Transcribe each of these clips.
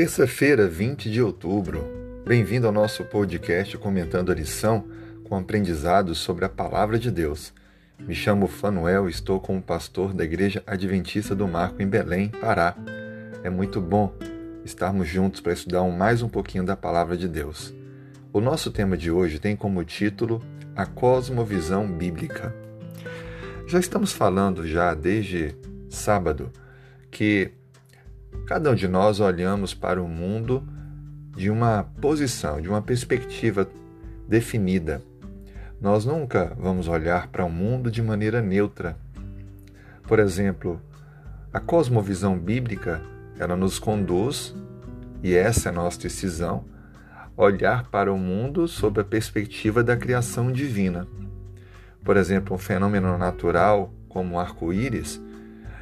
Terça-feira, 20 de outubro. Bem-vindo ao nosso podcast comentando a lição com aprendizados sobre a palavra de Deus. Me chamo Fanuel estou como pastor da Igreja Adventista do Marco em Belém, Pará. É muito bom estarmos juntos para estudar mais um pouquinho da palavra de Deus. O nosso tema de hoje tem como título A Cosmovisão Bíblica. Já estamos falando já desde sábado que cada um de nós olhamos para o mundo de uma posição, de uma perspectiva definida. Nós nunca vamos olhar para o mundo de maneira neutra. Por exemplo, a cosmovisão bíblica, ela nos conduz, e essa é a nossa decisão, olhar para o mundo sob a perspectiva da criação divina. Por exemplo, um fenômeno natural como o arco-íris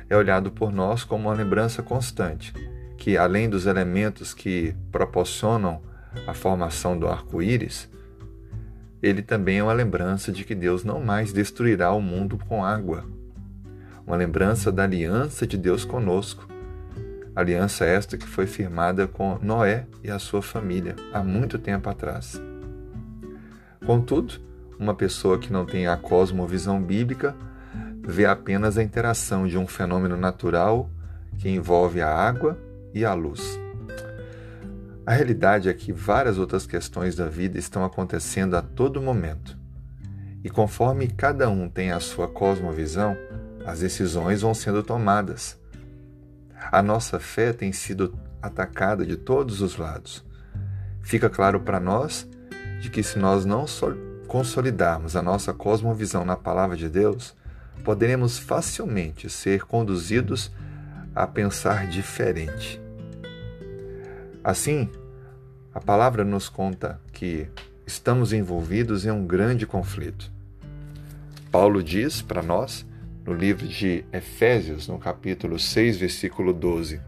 é olhado por nós como uma lembrança constante, que além dos elementos que proporcionam a formação do arco-íris, ele também é uma lembrança de que Deus não mais destruirá o mundo com água. Uma lembrança da aliança de Deus conosco. Aliança esta que foi firmada com Noé e a sua família há muito tempo atrás. Contudo, uma pessoa que não tem a cosmovisão bíblica vê apenas a interação de um fenômeno natural que envolve a água e a luz. A realidade é que várias outras questões da vida estão acontecendo a todo momento. E conforme cada um tem a sua cosmovisão, as decisões vão sendo tomadas. A nossa fé tem sido atacada de todos os lados. Fica claro para nós de que se nós não consolidarmos a nossa cosmovisão na palavra de Deus, poderemos facilmente ser conduzidos a pensar diferente. Assim, a palavra nos conta que estamos envolvidos em um grande conflito. Paulo diz para nós, no livro de Efésios, no capítulo 6, versículo 12: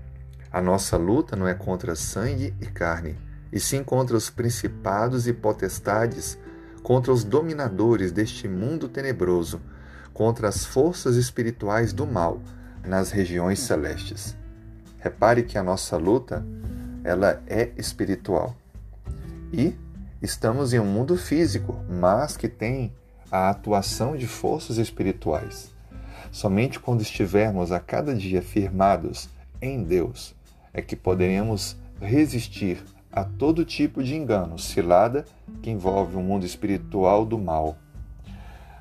A nossa luta não é contra sangue e carne, e sim contra os principados e potestades, contra os dominadores deste mundo tenebroso contra as forças espirituais do mal nas regiões celestes. Repare que a nossa luta, ela é espiritual. E estamos em um mundo físico, mas que tem a atuação de forças espirituais. Somente quando estivermos a cada dia firmados em Deus é que poderemos resistir a todo tipo de engano, cilada que envolve o mundo espiritual do mal.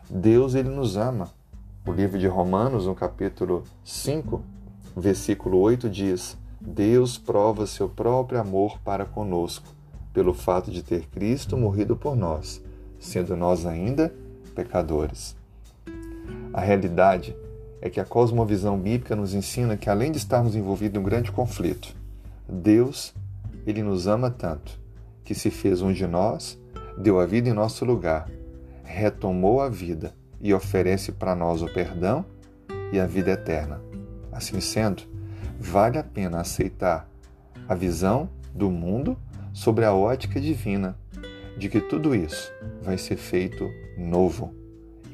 Deus ele nos ama. O livro de Romanos, no capítulo 5, versículo 8 diz: Deus prova seu próprio amor para conosco, pelo fato de ter Cristo morrido por nós, sendo nós ainda pecadores. A realidade é que a cosmovisão bíblica nos ensina que além de estarmos envolvidos em um grande conflito, Deus, ele nos ama tanto que se fez um de nós, deu a vida em nosso lugar retomou a vida e oferece para nós o perdão e a vida eterna. Assim sendo, vale a pena aceitar a visão do mundo sobre a ótica divina de que tudo isso vai ser feito novo.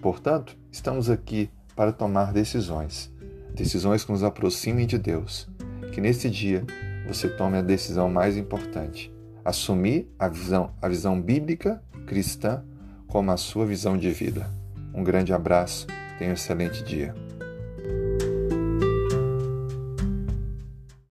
Portanto, estamos aqui para tomar decisões, decisões que nos aproximem de Deus. Que nesse dia você tome a decisão mais importante: assumir a visão, a visão bíblica cristã como a sua visão de vida. Um grande abraço, tenha um excelente dia.